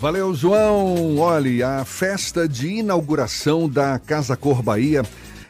Valeu, João. Olhe, a festa de inauguração da Casa Cor Bahia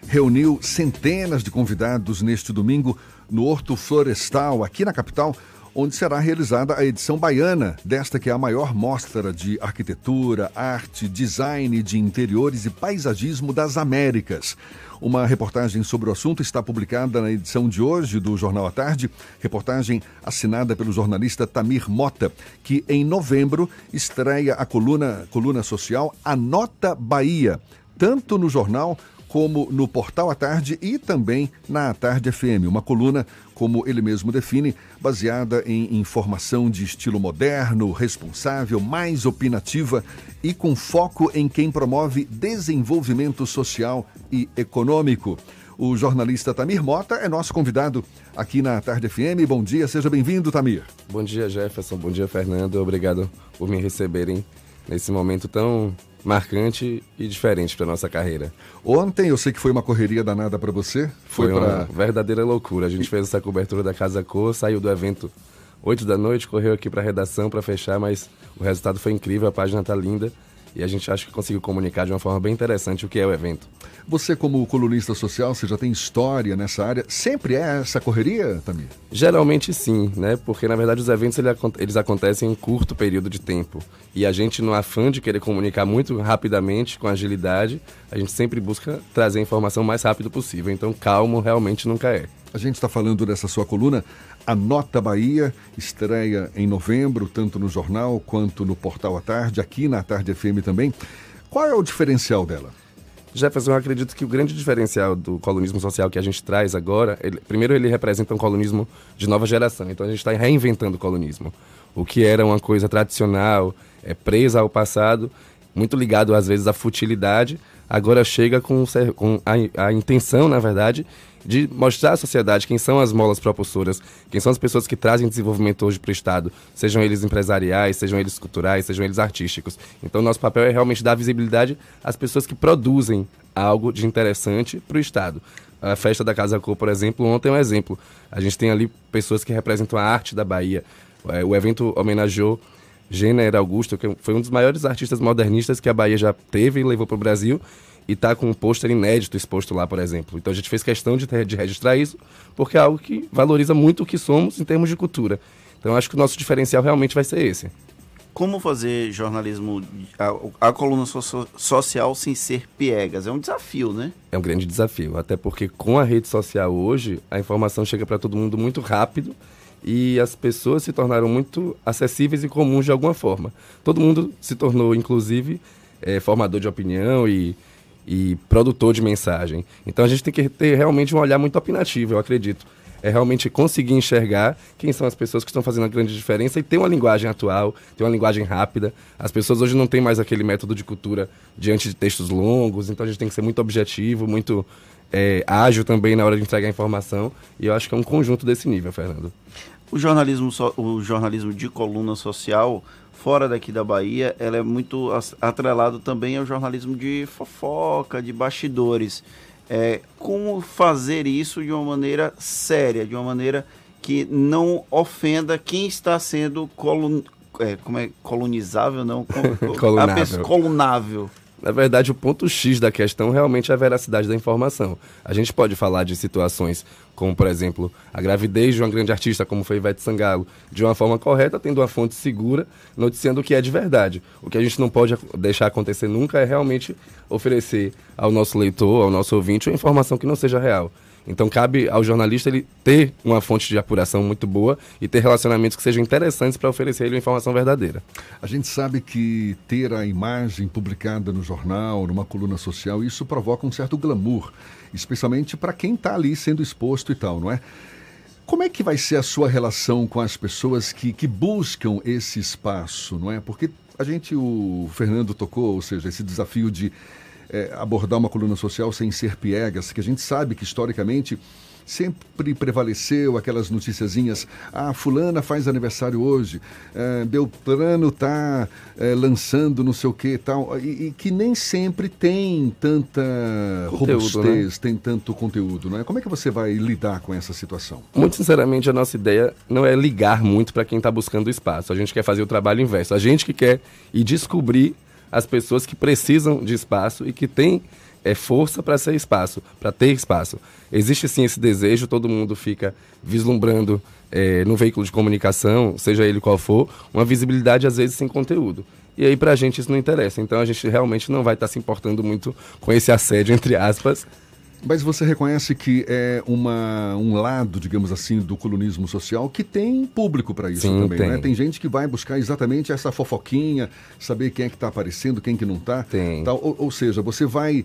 reuniu centenas de convidados neste domingo no Horto Florestal, aqui na capital, onde será realizada a edição baiana desta que é a maior mostra de arquitetura, arte, design de interiores e paisagismo das Américas. Uma reportagem sobre o assunto está publicada na edição de hoje do Jornal à Tarde, reportagem assinada pelo jornalista Tamir Mota, que em novembro estreia a coluna, coluna social A Nota Bahia, tanto no jornal como no Portal à Tarde e também na Tarde FM, uma coluna, como ele mesmo define, baseada em informação de estilo moderno, responsável, mais opinativa e com foco em quem promove desenvolvimento social e econômico. O jornalista Tamir Mota é nosso convidado aqui na Tarde FM. Bom dia, seja bem-vindo, Tamir. Bom dia, Jefferson. Bom dia, Fernando. Obrigado por me receberem nesse momento tão marcante e diferente para nossa carreira. Ontem eu sei que foi uma correria danada para você. Foi, foi pra... uma verdadeira loucura. A gente fez essa cobertura da Casa Cor, saiu do evento 8 da noite, correu aqui para a redação para fechar, mas o resultado foi incrível, a página tá linda e a gente acha que conseguiu comunicar de uma forma bem interessante o que é o evento. Você, como colunista social, você já tem história nessa área. Sempre é essa correria, Tamir? Geralmente sim, né? Porque na verdade os eventos eles acontecem em curto período de tempo. E a gente, no afã de querer comunicar muito rapidamente, com agilidade, a gente sempre busca trazer a informação o mais rápido possível. Então, calmo realmente nunca é. A gente está falando dessa sua coluna, a Nota Bahia, estreia em novembro, tanto no jornal quanto no Portal à Tarde, aqui na Tarde FM também. Qual é o diferencial dela? Jefferson, eu acredito que o grande diferencial do colunismo social que a gente traz agora, ele, primeiro ele representa um colunismo de nova geração, então a gente está reinventando o colunismo. O que era uma coisa tradicional, é, presa ao passado, muito ligado às vezes à futilidade, agora chega com, com a, a intenção, na verdade, de mostrar à sociedade quem são as molas propulsoras, quem são as pessoas que trazem desenvolvimento hoje para o Estado, sejam eles empresariais, sejam eles culturais, sejam eles artísticos. Então, nosso papel é realmente dar visibilidade às pessoas que produzem algo de interessante para o Estado. A festa da Casa Cor, por exemplo, ontem é um exemplo. A gente tem ali pessoas que representam a arte da Bahia. É, o evento homenageou Jenner Augusto, que foi um dos maiores artistas modernistas que a Bahia já teve e levou para o Brasil e tá com um pôster inédito exposto lá, por exemplo. Então a gente fez questão de, ter, de registrar isso, porque é algo que valoriza muito o que somos em termos de cultura. Então acho que o nosso diferencial realmente vai ser esse. Como fazer jornalismo, a, a coluna so social sem ser piegas? É um desafio, né? É um grande desafio, até porque com a rede social hoje, a informação chega para todo mundo muito rápido e as pessoas se tornaram muito acessíveis e comuns de alguma forma. Todo mundo se tornou, inclusive, é, formador de opinião e e produtor de mensagem. Então a gente tem que ter realmente um olhar muito opinativo, eu acredito. É realmente conseguir enxergar quem são as pessoas que estão fazendo a grande diferença e ter uma linguagem atual, ter uma linguagem rápida. As pessoas hoje não têm mais aquele método de cultura diante de textos longos, então a gente tem que ser muito objetivo, muito é, ágil também na hora de entregar a informação. E eu acho que é um conjunto desse nível, Fernando. O jornalismo, o jornalismo de coluna social fora daqui da Bahia, ela é muito atrelado também ao jornalismo de fofoca, de bastidores. É, como fazer isso de uma maneira séria, de uma maneira que não ofenda quem está sendo colun, é, como é, colonizável, não? colunável. colunável. Na verdade, o ponto X da questão realmente é a veracidade da informação. A gente pode falar de situações como, por exemplo, a gravidez de uma grande artista, como foi Ivete Sangalo, de uma forma correta, tendo uma fonte segura, noticiando o que é de verdade. O que a gente não pode deixar acontecer nunca é realmente oferecer ao nosso leitor, ao nosso ouvinte, uma informação que não seja real. Então cabe ao jornalista ele ter uma fonte de apuração muito boa e ter relacionamentos que sejam interessantes para oferecer ele uma informação verdadeira. A gente sabe que ter a imagem publicada no jornal, numa coluna social, isso provoca um certo glamour, especialmente para quem está ali sendo exposto e tal, não é? Como é que vai ser a sua relação com as pessoas que, que buscam esse espaço, não é? Porque a gente, o Fernando tocou, ou seja, esse desafio de é, abordar uma coluna social sem ser piegas, que a gente sabe que historicamente sempre prevaleceu aquelas noticiazinhas. Ah, fulana faz aniversário hoje, é, Beltrano está é, lançando não sei o que tal. E, e, que nem sempre tem tanta conteúdo, robustez, né? tem tanto conteúdo, não é? Como é que você vai lidar com essa situação? Muito sinceramente, a nossa ideia não é ligar muito para quem está buscando espaço. A gente quer fazer o trabalho inverso. A gente que quer ir descobrir as pessoas que precisam de espaço e que têm é, força para ser espaço, para ter espaço. Existe sim esse desejo, todo mundo fica vislumbrando é, no veículo de comunicação, seja ele qual for, uma visibilidade às vezes sem conteúdo. E aí para a gente isso não interessa. Então a gente realmente não vai estar tá se importando muito com esse assédio, entre aspas, mas você reconhece que é uma, um lado, digamos assim, do colunismo social que tem público para isso Sim, também, tem. né? Tem gente que vai buscar exatamente essa fofoquinha, saber quem é que está aparecendo, quem que não está. Ou, ou seja, você vai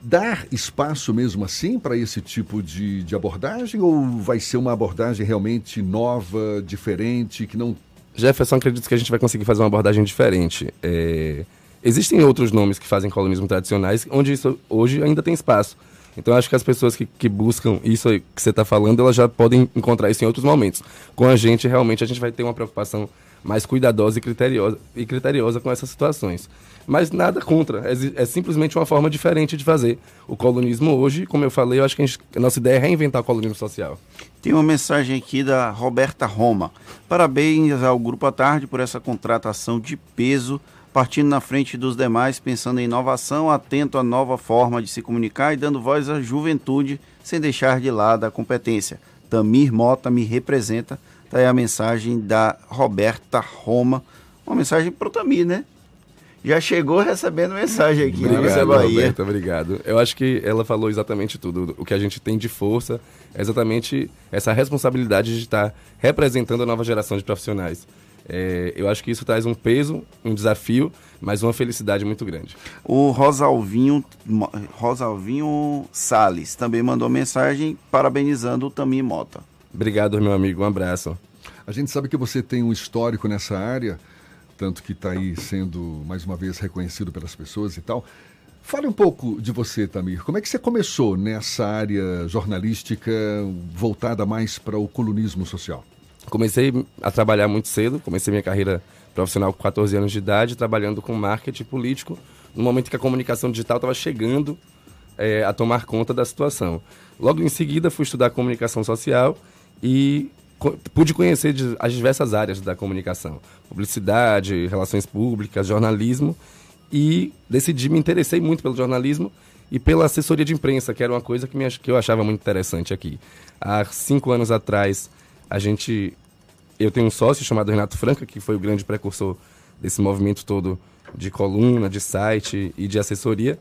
dar espaço mesmo assim para esse tipo de, de abordagem ou vai ser uma abordagem realmente nova, diferente, que não... Jefferson, acredito que a gente vai conseguir fazer uma abordagem diferente. É... Existem outros nomes que fazem colunismo tradicionais, onde isso hoje ainda tem espaço. Então acho que as pessoas que, que buscam isso que você está falando, elas já podem encontrar isso em outros momentos. Com a gente, realmente, a gente vai ter uma preocupação mais cuidadosa e criteriosa, e criteriosa com essas situações. Mas nada contra, é, é, simplesmente uma forma diferente de fazer. O colunismo hoje, como eu falei, eu acho que a, gente, a nossa ideia é reinventar o colunismo social. Tem uma mensagem aqui da Roberta Roma. Parabéns ao Grupo à Tarde por essa contratação de peso partindo na frente dos demais, pensando em inovação, atento à nova forma de se comunicar e dando voz à juventude, sem deixar de lado a competência. Tamir Mota me representa. Está aí a mensagem da Roberta Roma. Uma mensagem para o Tamir, né? Já chegou recebendo mensagem aqui, né, obrigado, Bahia. Roberta, obrigado. Eu acho que ela falou exatamente tudo. O que a gente tem de força é exatamente essa responsabilidade de estar representando a nova geração de profissionais. É, eu acho que isso traz um peso, um desafio, mas uma felicidade muito grande. O Rosalvinho, Rosalvinho Sales também mandou mensagem parabenizando o Tamir Mota. Obrigado, meu amigo. Um abraço. A gente sabe que você tem um histórico nessa área, tanto que está aí sendo mais uma vez reconhecido pelas pessoas e tal. Fale um pouco de você, Tamir. Como é que você começou nessa área jornalística voltada mais para o colunismo social? Comecei a trabalhar muito cedo, comecei minha carreira profissional com 14 anos de idade, trabalhando com marketing político, no momento que a comunicação digital estava chegando é, a tomar conta da situação. Logo em seguida, fui estudar comunicação social e co pude conhecer as diversas áreas da comunicação: publicidade, relações públicas, jornalismo, e decidi me interessei muito pelo jornalismo e pela assessoria de imprensa, que era uma coisa que, me, que eu achava muito interessante aqui. Há cinco anos atrás, a gente. Eu tenho um sócio chamado Renato Franca, que foi o grande precursor desse movimento todo de coluna, de site e de assessoria.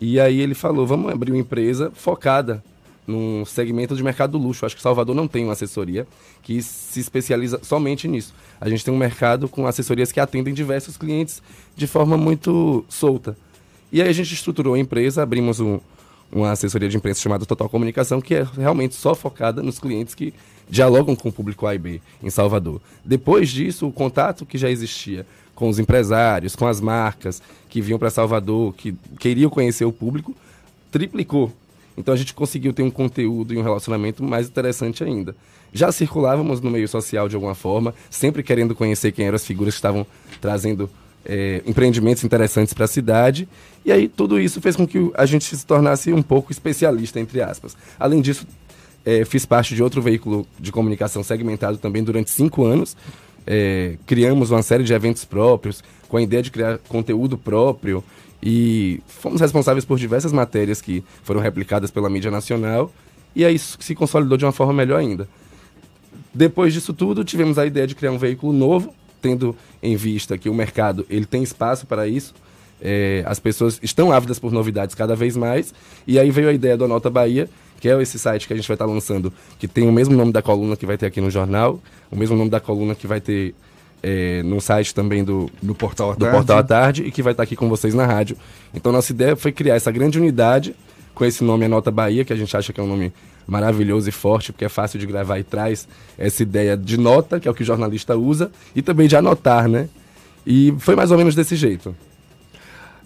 E aí ele falou: vamos abrir uma empresa focada num segmento de mercado do luxo. Acho que Salvador não tem uma assessoria que se especializa somente nisso. A gente tem um mercado com assessorias que atendem diversos clientes de forma muito solta. E aí a gente estruturou a empresa, abrimos um, uma assessoria de imprensa chamada Total Comunicação, que é realmente só focada nos clientes que dialogam com o público A e B em Salvador. Depois disso, o contato que já existia com os empresários, com as marcas que vinham para Salvador, que queriam conhecer o público, triplicou. Então a gente conseguiu ter um conteúdo e um relacionamento mais interessante ainda. Já circulávamos no meio social de alguma forma, sempre querendo conhecer quem eram as figuras que estavam trazendo é, empreendimentos interessantes para a cidade. E aí tudo isso fez com que a gente se tornasse um pouco especialista, entre aspas. Além disso, é, fiz parte de outro veículo de comunicação segmentado também durante cinco anos. É, criamos uma série de eventos próprios, com a ideia de criar conteúdo próprio. E fomos responsáveis por diversas matérias que foram replicadas pela mídia nacional. E aí se consolidou de uma forma melhor ainda. Depois disso tudo, tivemos a ideia de criar um veículo novo, tendo em vista que o mercado ele tem espaço para isso. É, as pessoas estão ávidas por novidades cada vez mais. E aí veio a ideia do Anota Bahia, que é esse site que a gente vai estar lançando, que tem o mesmo nome da coluna que vai ter aqui no jornal, o mesmo nome da coluna que vai ter é, no site também do, no portal, do portal à tarde e que vai estar aqui com vocês na rádio. Então nossa ideia foi criar essa grande unidade com esse nome Anota Bahia, que a gente acha que é um nome maravilhoso e forte, porque é fácil de gravar e traz essa ideia de nota, que é o que o jornalista usa, e também de anotar, né? E foi mais ou menos desse jeito.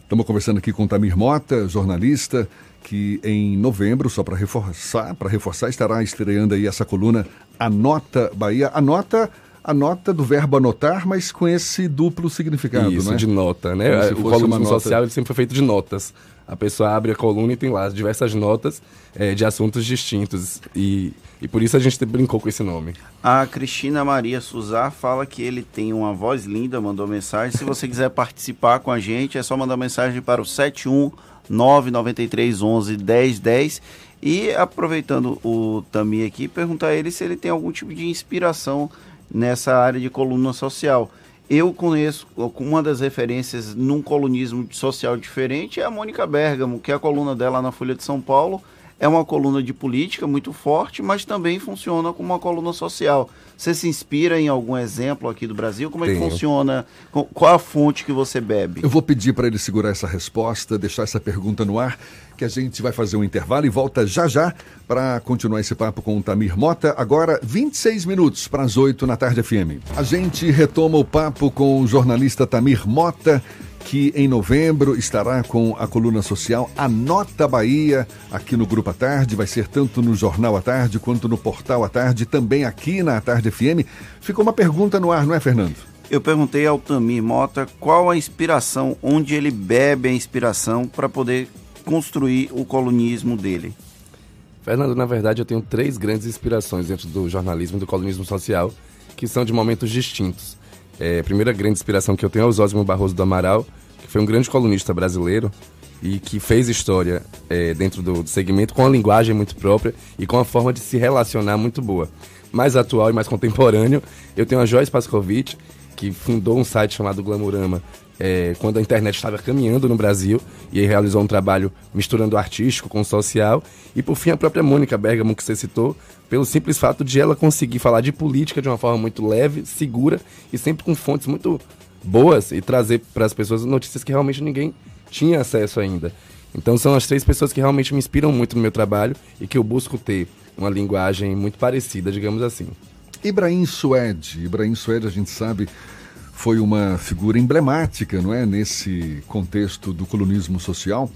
Estamos conversando aqui com Tamir Mota, jornalista, que em novembro, só para reforçar, para reforçar, estará estreando aí essa coluna Anota Bahia. Anota a nota do verbo anotar, mas com esse duplo significado, Isso, né? de nota, né? O colunismo social ele sempre foi feito de notas. A pessoa abre a coluna e tem lá diversas notas é, de assuntos distintos. E, e por isso a gente brincou com esse nome. A Cristina Maria Suzar fala que ele tem uma voz linda, mandou mensagem. Se você quiser participar com a gente, é só mandar mensagem para o 71 993 11 1010. E aproveitando o Tami aqui, perguntar a ele se ele tem algum tipo de inspiração nessa área de coluna social. Eu conheço uma das referências num colunismo social diferente é a Mônica Bergamo, que é a coluna dela na Folha de São Paulo é uma coluna de política muito forte, mas também funciona como uma coluna social. Você se inspira em algum exemplo aqui do Brasil? Como é que funciona? Qual a fonte que você bebe? Eu vou pedir para ele segurar essa resposta, deixar essa pergunta no ar, que a gente vai fazer um intervalo e volta já já para continuar esse papo com o Tamir Mota. Agora, 26 minutos para as 8 na tarde FM. A gente retoma o papo com o jornalista Tamir Mota que em novembro estará com a coluna social Anota Bahia, aqui no Grupo à Tarde. Vai ser tanto no Jornal à Tarde quanto no Portal à Tarde, também aqui na Tarde FM. Ficou uma pergunta no ar, não é, Fernando? Eu perguntei ao Tamir Mota qual a inspiração, onde ele bebe a inspiração para poder construir o colunismo dele. Fernando, na verdade, eu tenho três grandes inspirações dentro do jornalismo e do colunismo social, que são de momentos distintos. É, a primeira grande inspiração que eu tenho é o Zósimo Barroso do Amaral, que foi um grande colunista brasileiro e que fez história é, dentro do, do, segmento com uma linguagem muito própria e com uma forma de se relacionar muito boa. Mais atual e mais contemporâneo, eu tenho a Joyce Pascovitch, que fundou um site chamado Glamurama é, quando a internet estava caminhando no Brasil e aí realizou um trabalho misturando artístico com social. E por fim, a própria Mônica Bergamo, que você citou, pelo simples fato de ela conseguir falar de política de uma forma muito leve, segura e sempre com fontes muito boas e trazer para as pessoas notícias que realmente ninguém tinha acesso ainda. Então são as três pessoas que realmente me inspiram muito no meu trabalho e que eu busco ter uma linguagem muito parecida, digamos assim. Ibrahim Suede. Ibrahim Suede, a gente sabe, foi uma figura emblemática, não é, nesse contexto do colonismo social.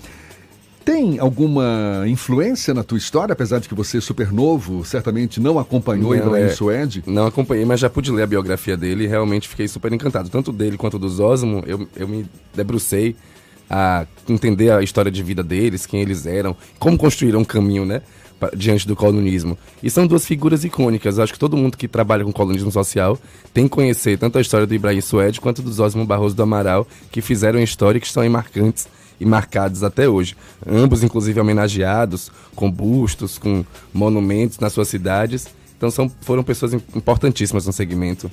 Tem alguma influência na tua história, apesar de que você é super novo, certamente não acompanhou não, Ibrahim é, Suede? Não acompanhei, mas já pude ler a biografia dele e realmente fiquei super encantado. Tanto dele quanto do Osmo, eu, eu me debrucei a entender a história de vida deles, quem eles eram, como construíram um caminho, né? Diante do colonismo. E são duas figuras icônicas. Acho que todo mundo que trabalha com colonismo social tem que conhecer tanto a história do Ibrahim Suede quanto do Osmo Barroso do Amaral, que fizeram história e que estão marcantes e marcados até hoje. Ambos, inclusive, homenageados, com bustos, com monumentos nas suas cidades. Então são, foram pessoas importantíssimas no segmento.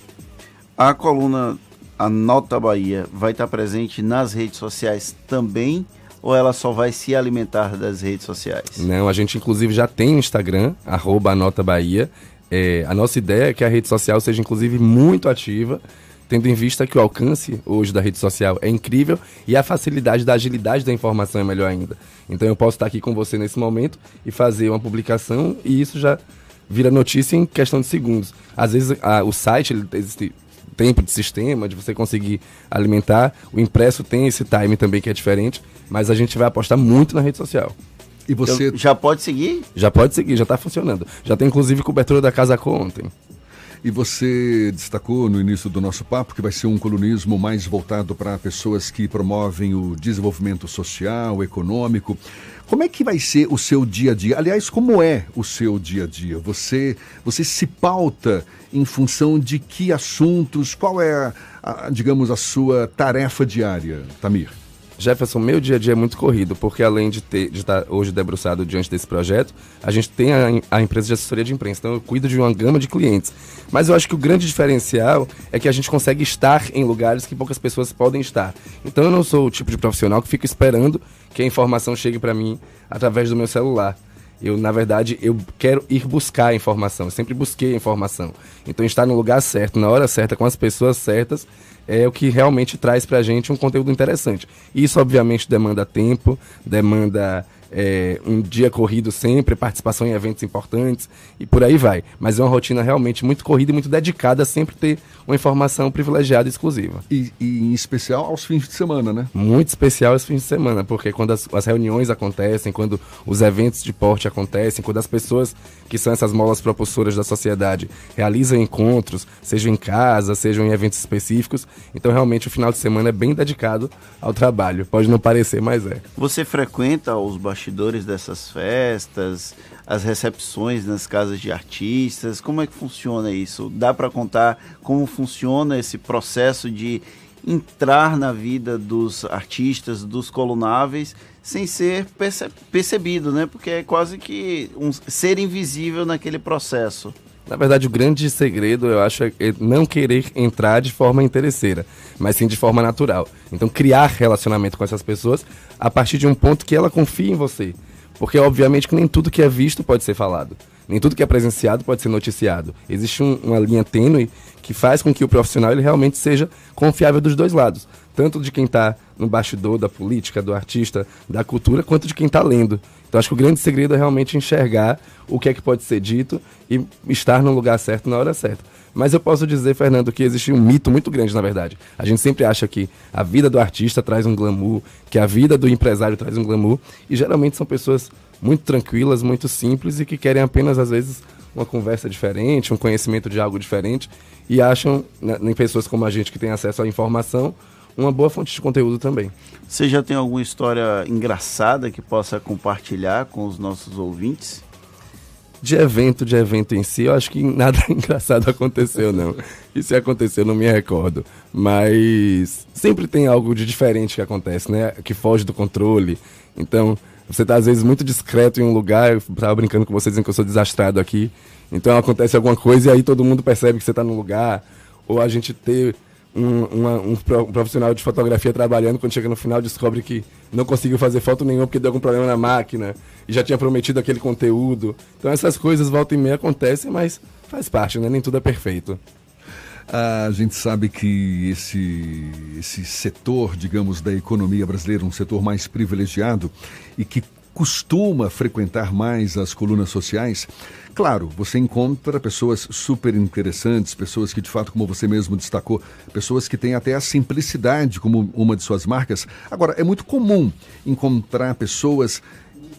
A coluna A Nota Bahia vai estar presente nas redes sociais também ou ela só vai se alimentar das redes sociais? Não, a gente inclusive já tem o Instagram, arroba a Nota Bahia. É, a nossa ideia é que a rede social seja inclusive muito ativa tendo em vista que o alcance hoje da rede social é incrível e a facilidade da agilidade da informação é melhor ainda. Então eu posso estar aqui com você nesse momento e fazer uma publicação e isso já vira notícia em questão de segundos. Às vezes a, o site ele existe tempo de sistema de você conseguir alimentar, o impresso tem esse time também que é diferente, mas a gente vai apostar muito na rede social. E você eu, já pode seguir? Já pode seguir, já está funcionando. Já tem inclusive cobertura da Casa ontem. E você destacou no início do nosso papo que vai ser um colunismo mais voltado para pessoas que promovem o desenvolvimento social, econômico. Como é que vai ser o seu dia a dia? Aliás, como é o seu dia a dia? Você, você se pauta em função de que assuntos? Qual é, a, a, digamos, a sua tarefa diária, Tamir? Jefferson, meu dia a dia é muito corrido, porque além de, ter, de estar hoje debruçado diante desse projeto, a gente tem a, a, empresa de assessoria de imprensa, então eu cuido de uma gama de clientes. Mas eu acho que o grande diferencial é que a gente consegue estar em lugares que poucas pessoas podem estar. Então eu não sou o tipo de profissional que fica esperando que a informação chegue para mim através do meu celular. Eu, na verdade, eu quero ir buscar a informação. Eu sempre busquei a informação. Então, estar no lugar certo, na hora certa, com as pessoas certas, é o que realmente traz para a gente um conteúdo interessante. Isso, obviamente, demanda tempo, demanda é, um dia corrido sempre, participação em eventos importantes e por aí vai. Mas é uma rotina realmente muito corrida e muito dedicada a sempre ter uma informação privilegiada e exclusiva. E, e em especial aos fins de semana, né? Muito especial aos fins de semana, porque quando as, as reuniões acontecem, quando os eventos de porte acontecem, quando as pessoas que são essas molas propulsoras da sociedade realizam encontros, sejam em casa, sejam em eventos específicos, então realmente o final de semana é bem dedicado ao trabalho. Pode não parecer, mas é. Você frequenta os bastidores dessas festas, as recepções nas casas de artistas? Como é que funciona isso? Dá para contar como funciona esse processo de entrar na vida dos artistas, dos colunáveis, sem ser perce percebido, né? Porque é quase que um ser invisível naquele processo. Na verdade, o grande segredo, eu acho, é não querer entrar de forma interesseira, mas sim de forma natural. Então, criar relacionamento com essas pessoas a partir de um ponto que ela confie em você. Porque, obviamente, que nem tudo que é visto pode ser falado. Nem tudo que é presenciado pode ser noticiado. Existe um, uma linha tênue que faz com que o profissional ele realmente seja confiável dos dois lados. Tanto de quem está no bastidor da política, do artista, da cultura, quanto de quem está lendo. Então acho que o grande segredo é realmente enxergar o que é que pode ser dito e estar no lugar certo na hora certa. Mas eu posso dizer, Fernando, que existe um mito muito grande, na verdade. A gente sempre acha que a vida do artista traz um glamour, que a vida do empresário traz um glamour, e geralmente são pessoas muito tranquilas, muito simples e que querem apenas, às vezes, uma conversa diferente, um conhecimento de algo diferente, e acham, né, em pessoas como a gente que tem acesso à informação, uma boa fonte de conteúdo também. Você já tem alguma história engraçada que possa compartilhar com os nossos ouvintes? De evento, de evento em si, eu acho que nada engraçado aconteceu, não. E se aconteceu, não me recordo. Mas sempre tem algo de diferente que acontece, né? Que foge do controle. Então, você tá às vezes muito discreto em um lugar, eu tava brincando com vocês dizendo que eu sou desastrado aqui. Então acontece alguma coisa e aí todo mundo percebe que você tá no lugar. Ou a gente ter um, uma, um, profissional de fotografia trabalhando, quando chega no final descobre que não conseguiu fazer foto nenhuma porque deu algum problema na máquina e já tinha prometido aquele conteúdo. Então essas coisas volta e meia acontecem, mas faz parte, né? Nem tudo é perfeito. A gente sabe que esse, esse setor, digamos, da economia brasileira, um setor mais privilegiado e que costuma frequentar mais as colunas sociais, claro, você encontra pessoas super interessantes, pessoas que de fato, como você mesmo destacou, pessoas que têm até a simplicidade como uma de suas marcas. Agora, é muito comum encontrar pessoas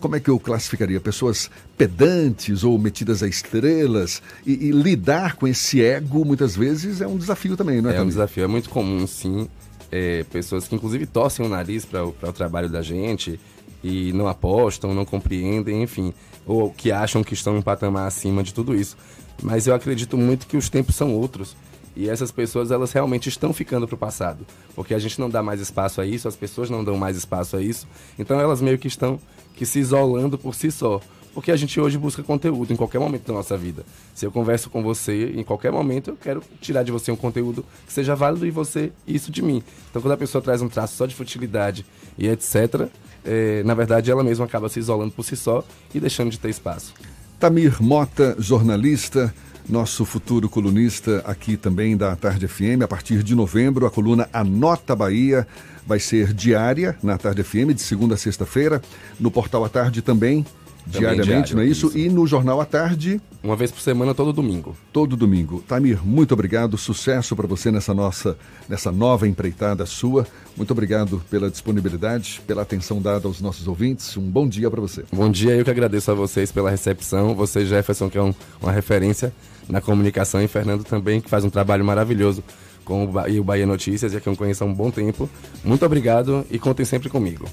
como é que eu classificaria? Pessoas pedantes ou metidas a estrelas e, e, lidar com esse ego muitas vezes é um desafio também, não é? É um desafio, é muito comum, sim. É, pessoas que inclusive torcem o nariz para o trabalho da gente e não apostam, não compreendem, enfim, ou que acham que estão um patamar acima de tudo isso. Mas eu acredito muito que os tempos são outros. E essas pessoas, elas realmente estão ficando para o passado. Porque a gente não dá mais espaço a isso, as pessoas não dão mais espaço a isso. Então elas meio que estão que se isolando por si só. Porque a gente hoje busca conteúdo em qualquer momento da nossa vida. Se eu converso com você, em qualquer momento eu quero tirar de você um conteúdo que seja válido e você isso de mim. Então quando a pessoa traz um traço só de futilidade e etc., é, na verdade ela mesma acaba se isolando por si só e deixando de ter espaço. Tamir Mota, jornalista, nosso futuro colunista aqui também da Tarde FM. A partir de novembro, a coluna Anota Bahia vai ser diária na Tarde FM, de segunda a sexta-feira. No Portal à Tarde também, diariamente, diário, não é isso? isso? E no Jornal à Tarde. Uma vez por semana, todo domingo. Todo domingo. Tamir, muito obrigado. Sucesso para você nessa nossa, nessa nova empreitada sua. Muito obrigado pela disponibilidade, pela atenção dada aos nossos ouvintes. Um bom dia para você. Bom dia, eu que agradeço a vocês pela recepção. Você, Jefferson, que é um, uma referência na comunicação, e Fernando também, que faz um trabalho maravilhoso com o Bahia Notícias, e que eu conheço há um bom tempo. Muito obrigado e contem sempre comigo.